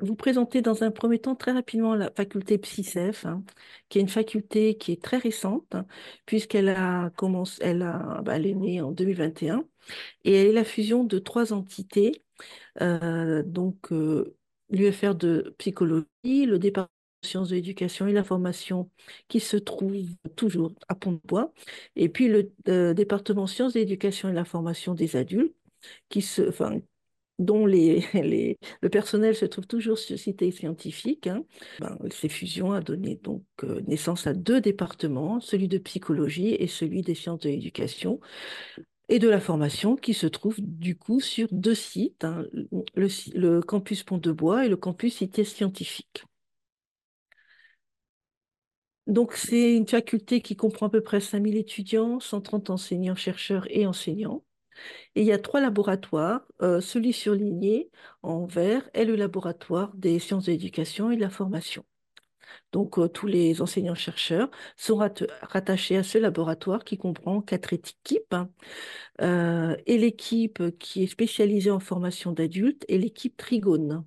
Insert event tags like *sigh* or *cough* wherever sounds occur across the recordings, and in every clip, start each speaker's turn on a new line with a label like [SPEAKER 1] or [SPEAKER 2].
[SPEAKER 1] vous présenter dans un premier temps très rapidement la faculté PsyCef, hein, qui est une faculté qui est très récente, puisqu'elle a commencé, elle a, bah, est née en 2021, et elle est la fusion de trois entités, euh, donc euh, l'UFR de psychologie, le département sciences de l'éducation et la formation qui se trouve toujours à Pont-de-Bois, et puis le euh, département sciences de l'éducation et la formation des adultes, qui se, enfin, dont *laughs* le personnel se trouve toujours sur cité scientifique. Hein. Ben, ces fusions a donné euh, naissance à deux départements, celui de psychologie et celui des sciences de l'éducation et de la formation qui se trouvent du coup sur deux sites, hein, le, campus Pont-de-Bois et le campus Cité Scientifique. Donc c'est une faculté qui comprend à peu près 5000 étudiants, 130 enseignants, chercheurs et enseignants. Il y a trois laboratoires. Euh, celui surligné en vert est le laboratoire des sciences de l'éducation et de la formation. Donc, euh, tous les enseignants-chercheurs sont rattachés à ce laboratoire qui comprend quatre équipes. Hein. Euh, et l'équipe qui est spécialisée en formation d'adultes est l'équipe Trigone.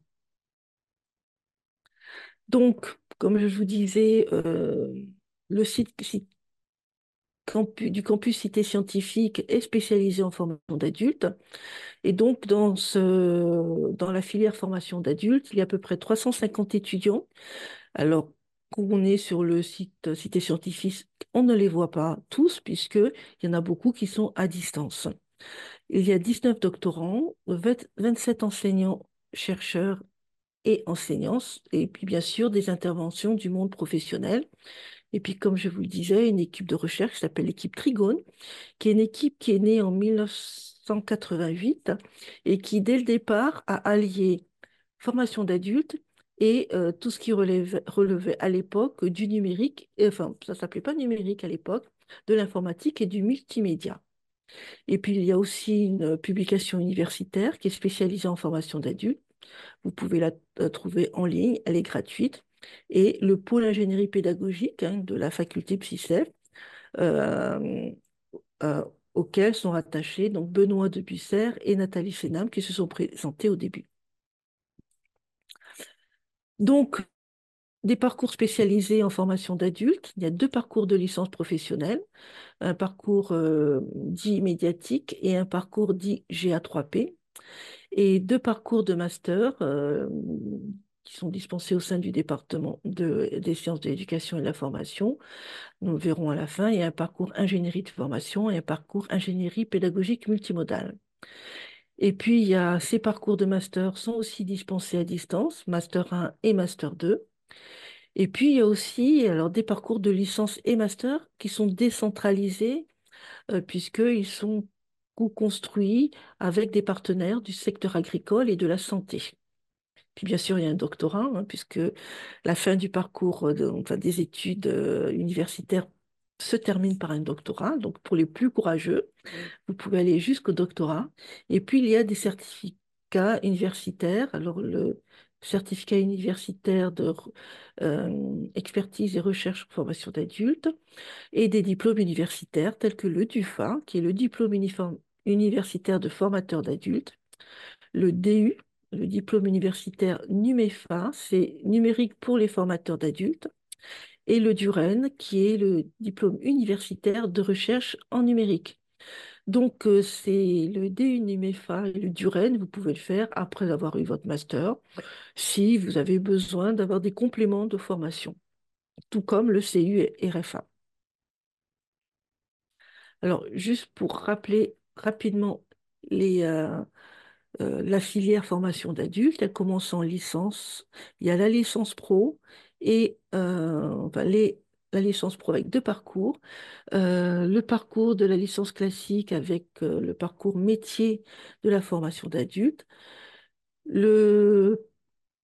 [SPEAKER 1] Donc, comme je vous disais, le site du campus Cité Scientifique est spécialisé en formation d'adultes. Et donc, dans, la filière formation d'adultes, il y a à peu près 350 étudiants. Alors, quand on est sur le site Cité Scientifique, on ne les voit pas tous, puisqu'il y en a beaucoup qui sont à distance. Il y a 19 doctorants, 27 enseignants, chercheurs et enseignants, et puis bien sûr des interventions du monde professionnel. Et puis, comme je vous le disais, une équipe de recherche qui s'appelle l'équipe Trigone, qui est une équipe qui est née en 1988 et qui, dès le départ, a allié formation d'adultes et euh, tout ce qui relevait à l'époque du numérique, enfin, ça ne s'appelait pas numérique à l'époque, de l'informatique et du multimédia. Et puis, il y a aussi une publication universitaire qui est spécialisée en formation d'adultes. Vous pouvez la trouver en ligne, elle est gratuite et le pôle ingénierie pédagogique hein, de la faculté PsyCef, euh, euh, auquel sont rattachés donc Benoît de Busser et Nathalie Fénam qui se sont présentés au début. Donc, des parcours spécialisés en formation d'adultes. Il y a deux parcours de licence professionnelle, un parcours euh, dit médiatique et un parcours dit GA3P, et deux parcours de master sont dispensés au sein du département des sciences de l'éducation et de la formation. Nous le verrons à la fin. Il y a un parcours ingénierie de formation et un parcours ingénierie pédagogique multimodale. Et puis, il y a ces parcours de master sont aussi dispensés à distance, master 1 et master 2. Et puis, il y a aussi alors, des parcours de licence et master qui sont décentralisés euh, puisqu'ils sont co-construits avec des partenaires du secteur agricole et de la santé. Puis bien sûr, il y a un doctorat, hein, puisque la fin du parcours euh, des études euh, universitaires se termine par un doctorat. Donc pour les plus courageux, vous pouvez aller jusqu'au doctorat. Et puis il y a des certificats universitaires. Alors le certificat universitaire de euh, expertise et recherche en formation d'adultes et des diplômes universitaires tels que le DUFA, qui est le diplôme universitaire de formateur d'adultes, le DU, le diplôme universitaire NUMEFA, c'est numérique pour les formateurs d'adultes, et le DUREN, qui est le diplôme universitaire de recherche en numérique. Donc, euh, c'est le DU NUMEFA et le DUREN, vous pouvez le faire après avoir eu votre master, si vous avez besoin d'avoir des compléments de formation, tout comme le CU et RFA. Alors, juste pour rappeler rapidement les, euh, euh, la filière formation d'adultes, elle commence en licence. Il y a la licence pro et euh, la licence pro avec deux parcours. Euh, le parcours de la licence classique avec le parcours métier de la formation d'adultes. Le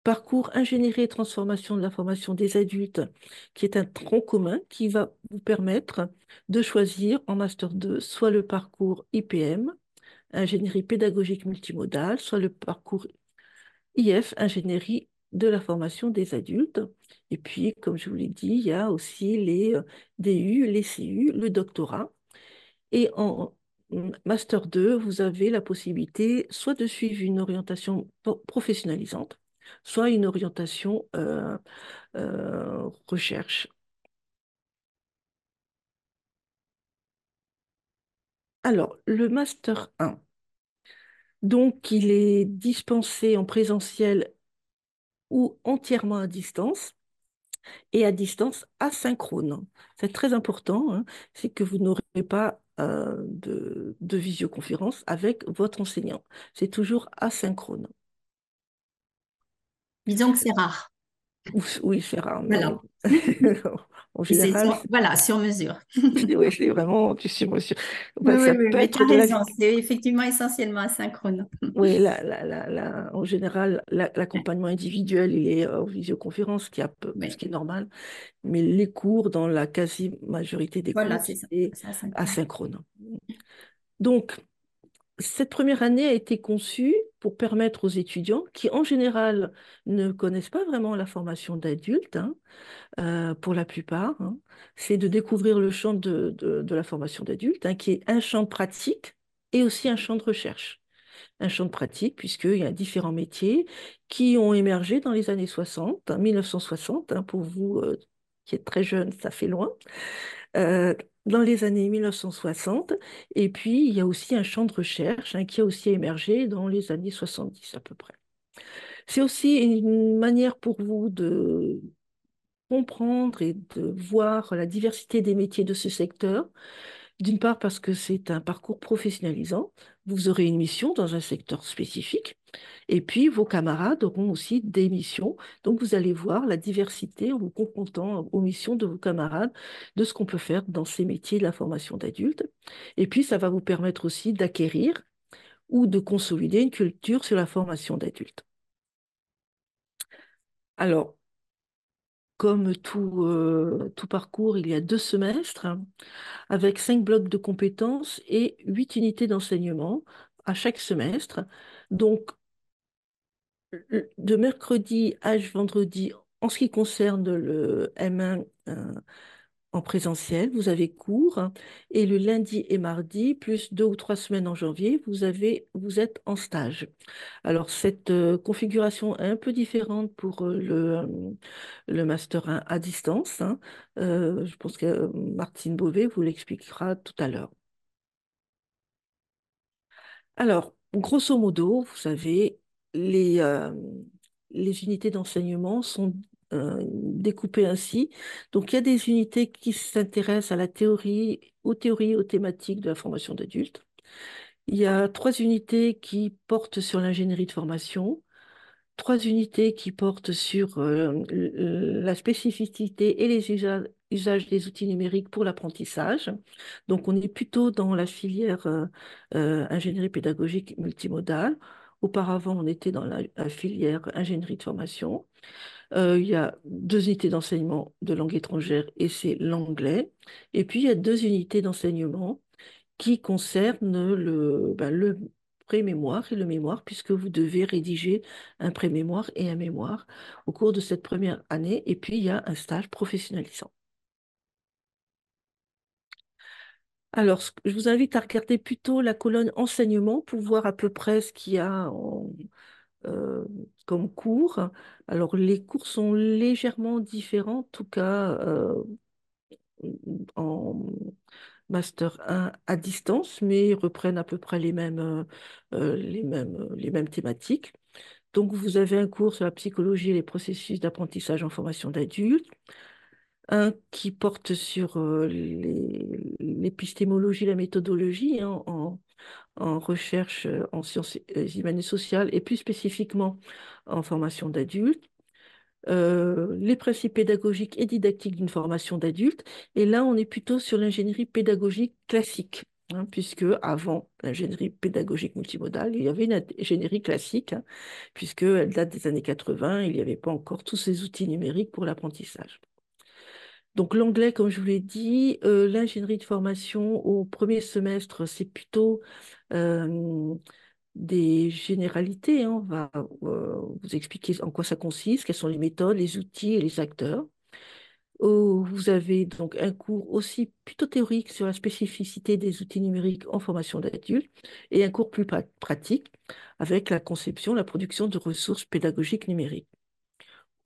[SPEAKER 1] parcours ingénierie et transformation de la formation des adultes, qui est un tronc commun qui va vous permettre de choisir en Master 2 soit le parcours IPM, ingénierie pédagogique multimodale, soit le parcours IF, ingénierie de la formation des adultes. Et puis, comme je vous l'ai dit, il y a aussi les euh, DU, les CU, le doctorat. Et en Master 2, vous avez la possibilité soit de suivre une orientation professionnalisante, soit une orientation euh, euh, recherche. Alors, le Master 1, donc il est dispensé en présentiel ou entièrement à distance et à distance asynchrone. C'est très important, hein, c'est que vous n'aurez pas euh, de, de visioconférence avec votre enseignant. C'est toujours asynchrone.
[SPEAKER 2] Disons que c'est rare.
[SPEAKER 1] Oui, c'est rare,
[SPEAKER 2] Voilà. *laughs*
[SPEAKER 1] en
[SPEAKER 2] Et c'est
[SPEAKER 1] général,
[SPEAKER 2] sur, voilà, sur mesure.
[SPEAKER 1] ouais, c'est vraiment du sur mesure.
[SPEAKER 2] Oui, oui,
[SPEAKER 1] ça
[SPEAKER 2] oui,
[SPEAKER 1] peut être la...
[SPEAKER 2] C'est effectivement essentiellement asynchrone.
[SPEAKER 1] Oui, *laughs* la, la, en général, la- l'accompagnement individuel, il est euh, en visioconférence, ce qui, est un peu- ce
[SPEAKER 2] Oui,
[SPEAKER 1] qui est normal, mais les cours, dans la quasi-majorité des
[SPEAKER 2] voilà,
[SPEAKER 1] cours,
[SPEAKER 2] C'est asynchrone.
[SPEAKER 1] asynchrone. Donc, cette première année a été conçue pour permettre aux étudiants qui, en général, ne connaissent pas vraiment la formation d'adulte, hein, euh, pour la plupart, hein, c'est de découvrir le champ de, la formation d'adulte, hein, qui est un champ pratique et aussi un champ de recherche. Un champ de pratique, puisqu'il y a différents métiers qui ont émergé dans les années 60, hein, 1960, hein, pour vous euh, qui êtes très jeune, ça fait loin euh, dans les années 1960. Et puis, il y a aussi un champ de recherche hein, qui a aussi émergé dans les années 70 à peu près. C'est aussi une manière pour vous de comprendre et de voir la diversité des métiers de ce secteur. D'une part parce que c'est un parcours professionnalisant, vous aurez une mission dans un secteur spécifique, et puis vos camarades auront aussi des missions. Donc vous allez voir la diversité en vous confrontant aux missions de vos camarades, de ce qu'on peut faire dans ces métiers de la formation d'adultes. Et puis ça va vous permettre aussi d'acquérir ou de consolider une culture sur la formation d'adultes. Alors, comme tout, euh, tout parcours, il y a deux semestres avec cinq blocs de compétences et huit unités d'enseignement à chaque semestre. Donc, de mercredi à vendredi, en ce qui concerne le M1 euh, en présentiel, vous avez cours, hein, et le lundi et mardi, plus deux ou trois semaines en janvier, vous avez, vous êtes en stage. Alors, cette euh, configuration est un peu différente pour euh, le, euh, le Master 1 à distance. hein. Euh, je pense que euh, Martine Beauvais vous l'expliquera tout à l'heure. Alors, grosso modo, vous savez, les, euh, les unités d'enseignement sont euh, découpées ainsi. Donc, il y a des unités qui s'intéressent à la théorie, aux théories, aux thématiques de la formation d'adultes. Il y a trois unités qui portent sur l'ingénierie de formation, trois unités qui portent sur euh, la spécificité et les usa- usages des outils numériques pour l'apprentissage. Donc, on est plutôt dans la filière ingénierie pédagogique multimodale. Auparavant, on était dans la, filière ingénierie de formation. Euh, il y a deux unités d'enseignement de langue étrangère et c'est l'anglais. Et puis, il y a deux unités d'enseignement qui concernent le, ben, le pré-mémoire et le mémoire, puisque vous devez rédiger un pré-mémoire et un mémoire au cours de cette première année. Et puis, il y a un stage professionnalisant. Alors, je vous invite à regarder plutôt la colonne enseignement pour voir à peu près ce qu'il y a euh, comme cours. Alors, les cours sont légèrement différents, en tout cas euh, en Master 1 à distance, mais reprennent à peu près les mêmes, euh, les mêmes, les mêmes thématiques. Donc, vous avez un cours sur la psychologie et les processus d'apprentissage en formation d'adultes, un qui porte sur euh, l'épistémologie, la méthodologie hein, en, recherche euh, en sciences euh, humaines et sociales, et plus spécifiquement en formation d'adultes les principes pédagogiques et didactiques d'une formation d'adulte. Et là, on est plutôt sur l'ingénierie pédagogique classique, hein, puisque avant l'ingénierie pédagogique multimodale, il y avait une ingénierie classique, hein, puisqu'elle date des années 80, il n'y avait pas encore tous ces outils numériques pour l'apprentissage. Donc l'anglais, comme je vous l'ai dit, euh, l'ingénierie de formation au premier semestre, c'est plutôt euh, des généralités. hein. On va euh, vous expliquer en quoi ça consiste, quelles sont les méthodes, les outils et les acteurs. vous avez donc un cours aussi plutôt théorique sur la spécificité des outils numériques en formation d'adultes et un cours plus pratique avec la conception, la production de ressources pédagogiques numériques.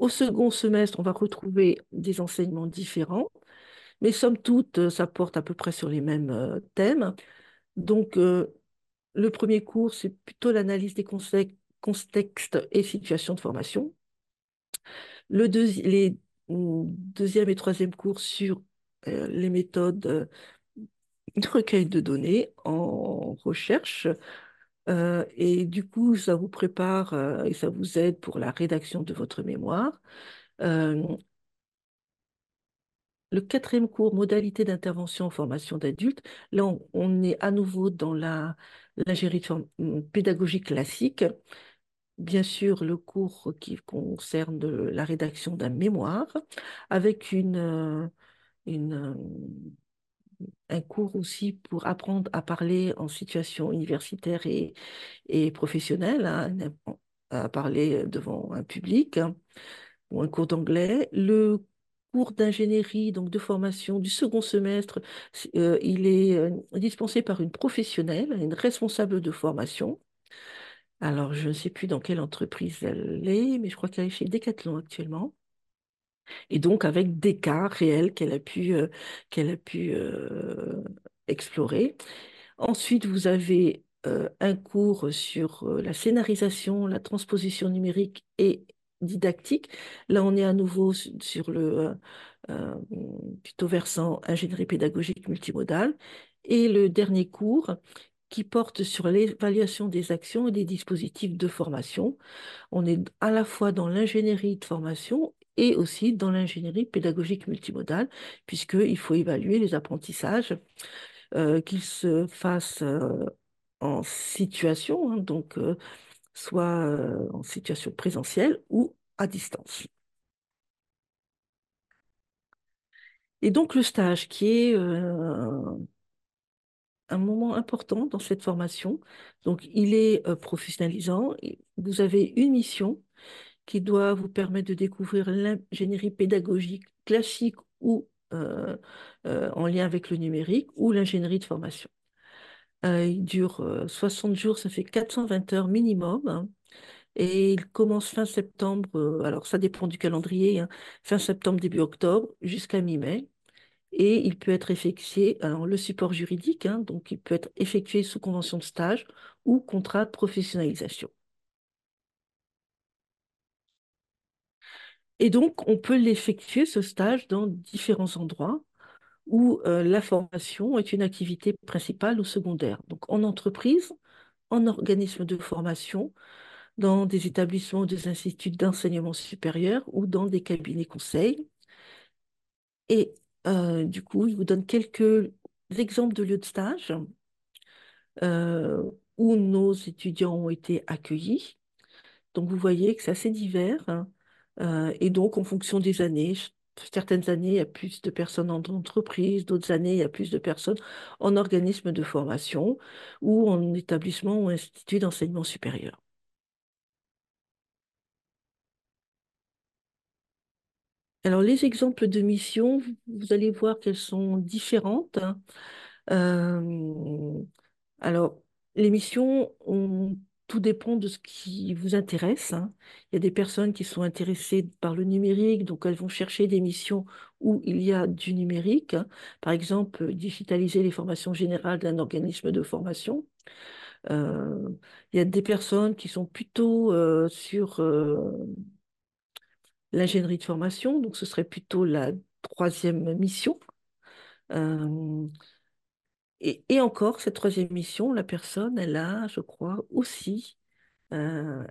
[SPEAKER 1] Au second semestre, on va retrouver des enseignements différents, mais somme toute, ça porte à peu près sur les mêmes euh, thèmes. Donc, euh, le premier cours, c'est plutôt l'analyse des contextes et situations de formation. Le les deuxième et troisième cours sur euh, les méthodes de recueil de données en recherche. Euh, et du coup, ça vous prépare euh, et ça vous aide pour la rédaction de votre mémoire. le quatrième cours, modalité d'intervention en formation d'adultes, là, on, est à nouveau dans la, l'ingénierie pédagogique classique bien sûr le cours qui concerne la rédaction d'un mémoire, avec une, euh, une, euh, un cours aussi pour apprendre à parler en situation universitaire et, et professionnelle, hein, à parler devant un public, hein, ou un cours d'anglais. Le cours d'ingénierie, donc de formation du second semestre, euh, il est dispensé par une professionnelle, une responsable de formation. Alors, je ne sais plus dans quelle entreprise elle est, mais je crois qu'elle est chez Decathlon actuellement. Et donc, avec des cas réels qu'elle a pu, euh, a pu euh, explorer. Ensuite, vous avez euh, un cours sur la scénarisation, la transposition numérique et didactique. Là, on est à nouveau sur le plutôt versant ingénierie pédagogique multimodale. Et le dernier cours, qui porte sur l'évaluation des actions et des dispositifs de formation. On est à la fois dans l'ingénierie de formation et aussi dans l'ingénierie pédagogique multimodale, puisqu'il faut évaluer les apprentissages, euh, qu'ils se fassent euh, en situation, hein, donc euh, soit en situation présentielle ou à distance. Et donc le stage qui est un moment important dans cette formation. Donc, il est professionnalisant. Vous avez une mission qui doit vous permettre de découvrir l'ingénierie pédagogique classique ou euh, euh, en lien avec le numérique ou l'ingénierie de formation. il dure 60 jours, ça fait 420 heures minimum. Hein, et il commence fin septembre, alors ça dépend du calendrier, hein, fin septembre, début octobre, jusqu'à mi-mai et il peut être effectué, alors le support juridique, hein, donc il peut être effectué sous convention de stage ou contrat de professionnalisation. Et donc, on peut l'effectuer, ce stage, dans différents endroits où euh, la formation est une activité principale ou secondaire. Donc, en entreprise, en organisme de formation, dans des établissements ou des instituts d'enseignement supérieur ou dans des cabinets conseils. Et euh, du coup, je vous donne quelques exemples de lieux de stage euh, où nos étudiants ont été accueillis. Donc, vous voyez que c'est assez divers. Hein. Euh, et donc, en fonction des années, certaines années, il y a plus de personnes en entreprise, d'autres années, il y a plus de personnes en organisme de formation ou en établissement ou institut d'enseignement supérieur. Alors, les exemples de missions, vous allez voir qu'elles sont différentes. Hein. Euh, alors, les missions, tout dépend de ce qui vous intéresse. Hein. Il y a des personnes qui sont intéressées par le numérique, donc elles vont chercher des missions où il y a du numérique. Hein. Par exemple, digitaliser les formations générales d'un organisme de formation. Euh, il y a des personnes qui sont plutôt euh, sur l'ingénierie de formation, donc ce serait plutôt la troisième mission. Euh, et, encore, cette troisième mission, la personne, elle a, je crois, aussi euh,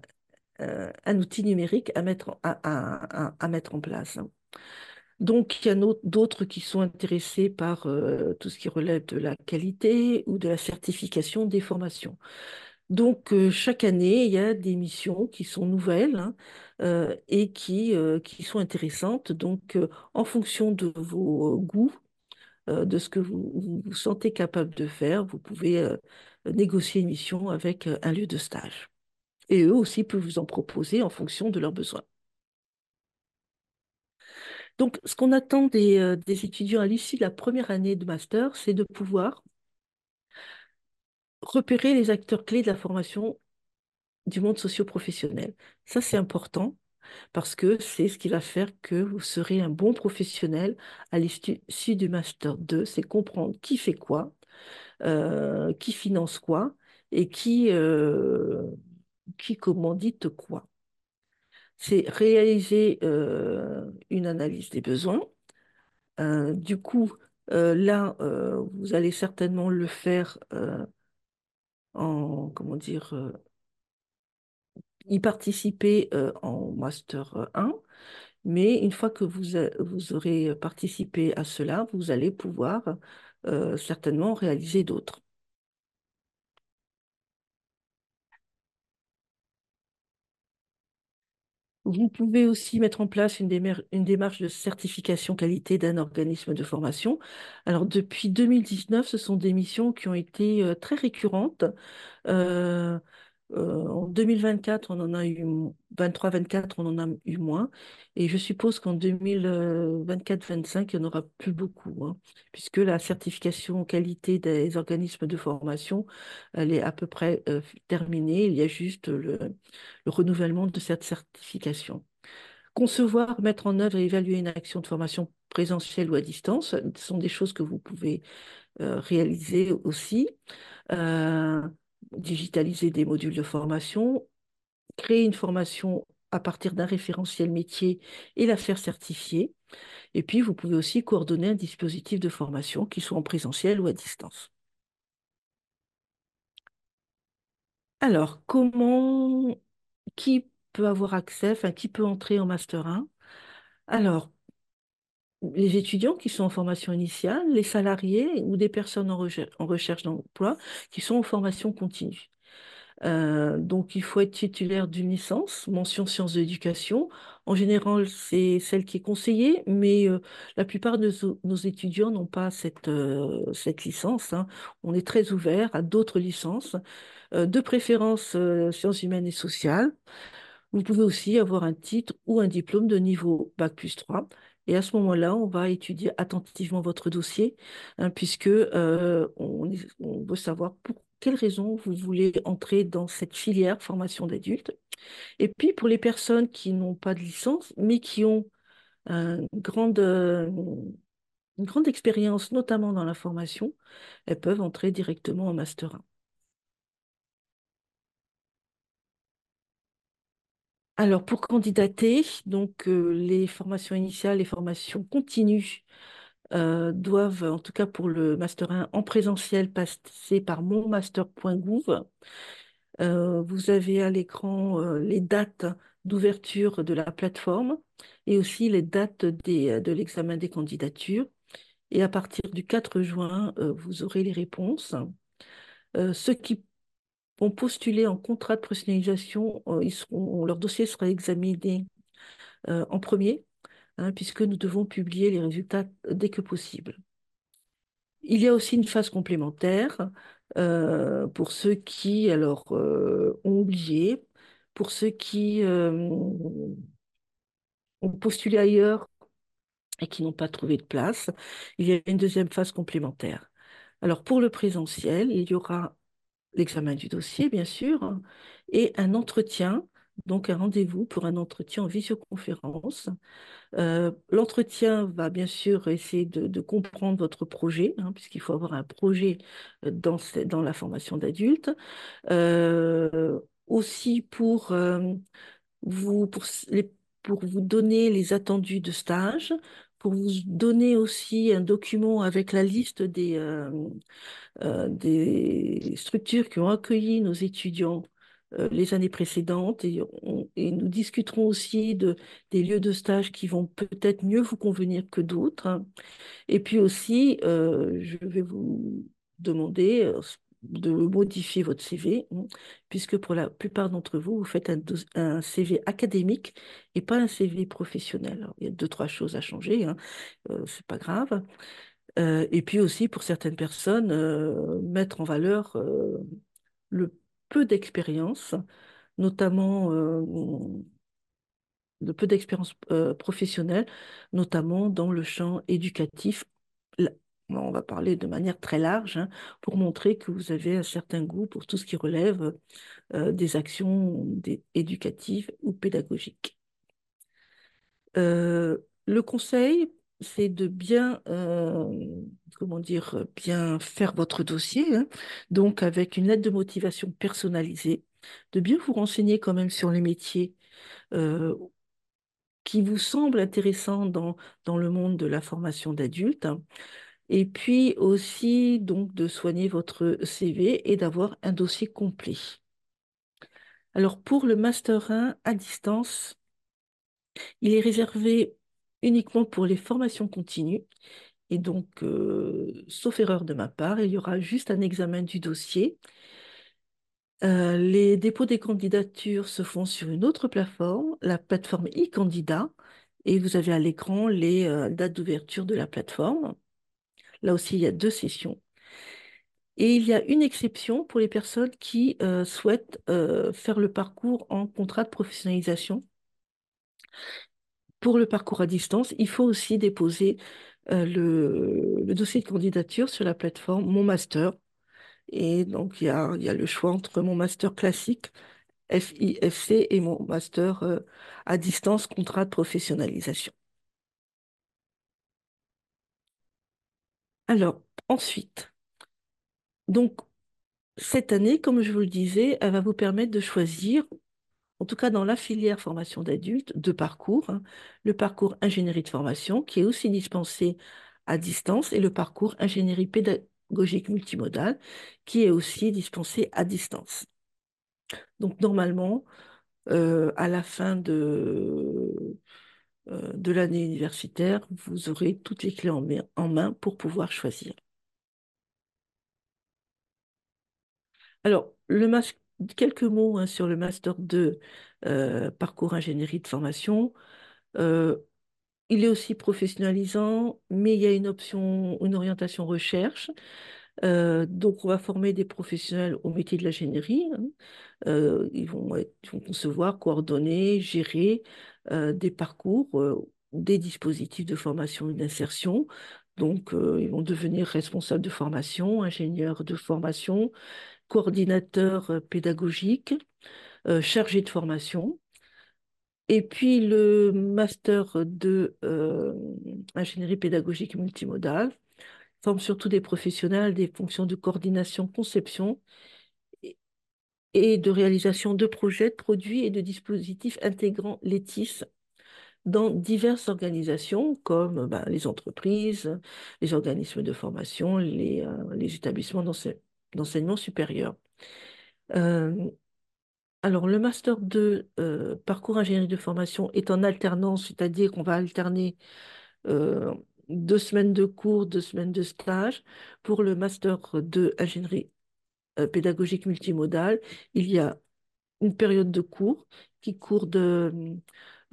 [SPEAKER 1] euh, un outil numérique à mettre, à, mettre en place. Donc, il y a d'autres qui sont intéressés par tout ce qui relève de la qualité ou de la certification des formations. Donc, euh, chaque année, il y a des missions qui sont nouvelles hein, euh, et qui, euh, qui sont intéressantes. Donc, en fonction de vos goûts, de ce que vous, vous sentez capable de faire, vous pouvez négocier une mission avec un lieu de stage. Et eux aussi peuvent vous en proposer en fonction de leurs besoins. Donc, ce qu'on attend des, euh, des étudiants à l'issue de la première année de master, c'est de pouvoir repérer les acteurs clés de la formation du monde socio-professionnel. Ça, c'est important parce que c'est ce qui va faire que vous serez un bon professionnel à l'issue du Master 2, c'est comprendre qui fait quoi, euh, qui finance quoi et qui, euh, commandite quoi. C'est réaliser euh, une analyse des besoins. Euh, du coup, là, vous allez certainement le faire en, comment dire, y participer euh, en Master 1, mais une fois que vous, vous aurez participé à cela, vous allez pouvoir euh, certainement réaliser d'autres. Vous pouvez aussi mettre en place une démarche de certification qualité d'un organisme de formation. Alors, depuis 2019, ce sont des missions qui ont été euh, très récurrentes. Euh, euh, en 2024, on en a eu 23-24, on en a eu moins. Et je suppose qu'en 2024-25, il n'y en aura plus beaucoup, hein, puisque la certification qualité des organismes de formation, elle est à peu près euh, terminée. Il y a juste le, le renouvellement de cette certification. Concevoir, mettre en œuvre et évaluer une action de formation présentielle ou à distance, ce sont des choses que vous pouvez euh, réaliser aussi. Euh, digitaliser des modules de formation, créer une formation à partir d'un référentiel métier et la faire certifier. Et puis, vous pouvez aussi coordonner un dispositif de formation qui soit en présentiel ou à distance. Alors, comment, qui peut avoir accès, enfin, qui peut entrer en Master 1? Alors, les étudiants qui sont en formation initiale, les salariés ou des personnes en recherche, d'emploi qui sont en formation continue. Euh, donc, il faut être titulaire d'une licence, mention sciences de l'éducation. En général, c'est celle qui est conseillée, mais euh, la plupart de nos, étudiants n'ont pas cette, euh, licence. hein. On est très ouvert à d'autres licences, de préférence sciences humaines et sociales. Vous pouvez aussi avoir un titre ou un diplôme de niveau Bac plus 3. Et à ce moment-là, on va étudier attentivement votre dossier, hein, puisque euh, on, veut savoir pour quelles raisons vous voulez entrer dans cette filière formation d'adultes. Et puis, pour les personnes qui n'ont pas de licence, mais qui ont euh, une grande, euh, une grande expérience, notamment dans la formation, elles peuvent entrer directement en Master 1. Alors, pour candidater, donc euh, les formations initiales, les formations continues euh, doivent, en tout cas pour le Master 1 en présentiel, passer par monmaster.gouv. Euh, vous avez à l'écran les dates d'ouverture de la plateforme et aussi les dates de l'examen des candidatures. Et à partir du 4 juin, vous aurez les réponses. Euh, qui ont postulé en contrat de personnalisation, euh, ils seront- leur dossier sera examiné euh, en premier, hein, puisque nous devons publier les résultats dès que possible. Il y a aussi une phase complémentaire euh, pour ceux qui alors euh, ont oublié, pour ceux qui euh, ont postulé ailleurs et qui n'ont pas trouvé de place. Il y a une deuxième phase complémentaire. Alors pour le présentiel, il y aura l'examen du dossier, bien sûr, et un entretien, donc un rendez-vous pour un entretien en visioconférence Euh, l'entretien va bien sûr essayer de, comprendre votre projet, hein, puisqu'il faut avoir un projet euh, dans, dans la formation d'adultes. Euh, aussi pour, vous, pour, pour vous donner les attendus de stage, pour vous donner aussi un document avec la liste des, euh, euh, des structures qui ont accueilli nos étudiants euh, les années précédentes et, et nous discuterons aussi de, des lieux de stage qui vont peut-être mieux vous convenir que d'autres. Et puis aussi, je vais vous demander de modifier votre CV, hein, puisque pour la plupart d'entre vous, vous faites un, CV académique et pas un CV professionnel. Il y a deux, trois choses à changer, hein, euh, c'est pas grave. Euh, et puis aussi, pour certaines personnes, euh, mettre en valeur euh, le peu d'expérience, notamment de peu d'expérience professionnelle, notamment dans le champ éducatif. On va parler de manière très large hein, pour montrer que vous avez un certain goût pour tout ce qui relève euh, des actions éducatives ou pédagogiques. Euh, le conseil, c'est de bien, euh, comment dire, bien faire votre dossier, hein. donc avec une lettre de motivation personnalisée, de bien vous renseigner quand même sur les métiers qui vous semblent intéressants dans, dans le monde de la formation d'adultes, hein. Et puis aussi donc de soigner votre CV et d'avoir un dossier complet. Alors pour le Master 1 à distance, Il est réservé uniquement pour les formations continues. Et donc, euh, sauf erreur de ma part, il y aura juste un examen du dossier. Euh, les dépôts des candidatures se font sur une autre plateforme, la plateforme e-candidat. Et vous avez à l'écran les euh, dates d'ouverture de la plateforme. Là aussi, il y a deux sessions. Et il y a une exception pour les personnes qui euh, souhaitent euh, faire le parcours en contrat de professionnalisation. Pour le parcours à distance, il faut aussi déposer euh, le, dossier de candidature sur la plateforme Mon Master. Et donc, il y a, il y a le choix entre mon master classique, FIFC, et mon master à distance, contrat de professionnalisation. Alors, ensuite, donc, cette année, comme je vous le disais, elle va vous permettre de choisir en tout cas dans la filière formation d'adultes, deux parcours. hein. Le parcours ingénierie de formation, qui est aussi dispensé à distance, et le parcours ingénierie pédagogique multimodale, qui est aussi dispensé à distance. Donc normalement, euh, à la fin de, de l'année universitaire, vous aurez toutes les clés en main, pour pouvoir choisir. Alors, le quelques mots hein, sur le Master 2 euh, parcours ingénierie de formation. Euh, il est aussi professionnalisant, mais il y a une option, une orientation recherche. Euh, donc, on va former des professionnels au métier de l'ingénierie. hein. Euh, ils vont concevoir, coordonner, gérer euh, des parcours, des dispositifs de formation et d'insertion. Donc, ils vont devenir responsables de formation, ingénieurs de formation, coordinateurs pédagogiques, chargés de formation. Et puis le master de euh, ingénierie pédagogique multimodale forme surtout des professionnels des fonctions de coordination, conception et de réalisation de projets, de produits et de dispositifs intégrant les TIS dans diverses organisations comme ben, les entreprises, les organismes de formation, les, euh, établissements d'ense- d'enseignement supérieur. Euh, Alors, le master 2, euh, parcours ingénierie de formation, est en alternance, c'est-à-dire qu'on va alterner deux semaines de cours, deux semaines de stage. Pour le master 2, ingénierie euh, pédagogique multimodale, il y a une période de cours qui court de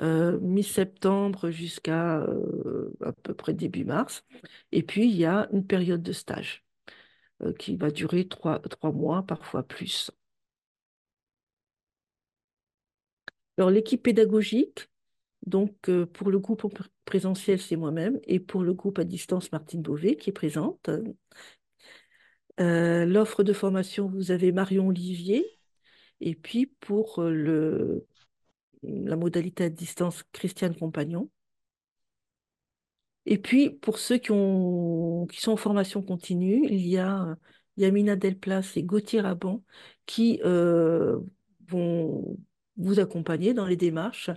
[SPEAKER 1] euh, mi-septembre jusqu'à euh, à peu près début mars. Et puis, il y a une période de stage qui va durer trois, trois mois, parfois plus. Alors, l'équipe pédagogique, Donc, pour le groupe présentiel, c'est moi-même, et pour le groupe à distance, Martine Beauvais, qui est présente. Euh, l'offre de formation, vous avez Marion Olivier, et puis pour euh, le, la modalité à distance, Christiane Compagnon. Et puis, pour ceux qui, ont, qui sont en formation continue, il y a Yamina Delplace et Gauthier Raban qui euh, vont vous accompagner dans les démarches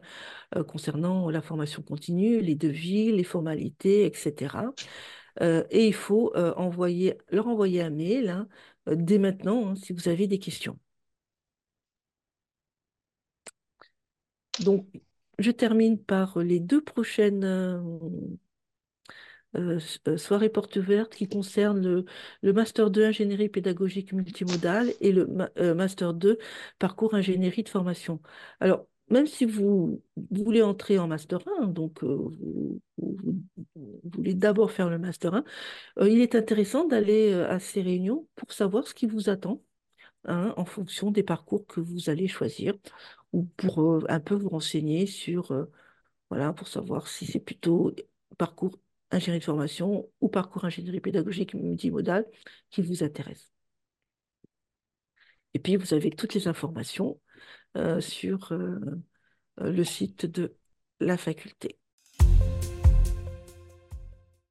[SPEAKER 1] euh, concernant la formation continue, les devis, les formalités, etc. Euh, et il faut euh, leur envoyer un mail hein, dès maintenant hein, si vous avez des questions. Donc, je termine par les deux prochaines euh, euh, s- euh, soirées portes ouvertes qui concernent le, le Master 2 ingénierie pédagogique multimodale et le ma- euh, Master 2 parcours ingénierie de formation. Alors, même si vous, voulez entrer en Master 1, donc euh, vous, voulez d'abord faire le Master 1, euh, il est intéressant d'aller euh, à ces réunions pour savoir ce qui vous attend hein, en fonction des parcours que vous allez choisir. ou pour euh, un peu vous renseigner sur, euh, voilà, pour savoir si c'est plutôt parcours ingénierie de formation ou parcours ingénierie pédagogique multimodal qui vous intéresse. Et puis, vous avez toutes les informations euh, sur euh, le site de la faculté.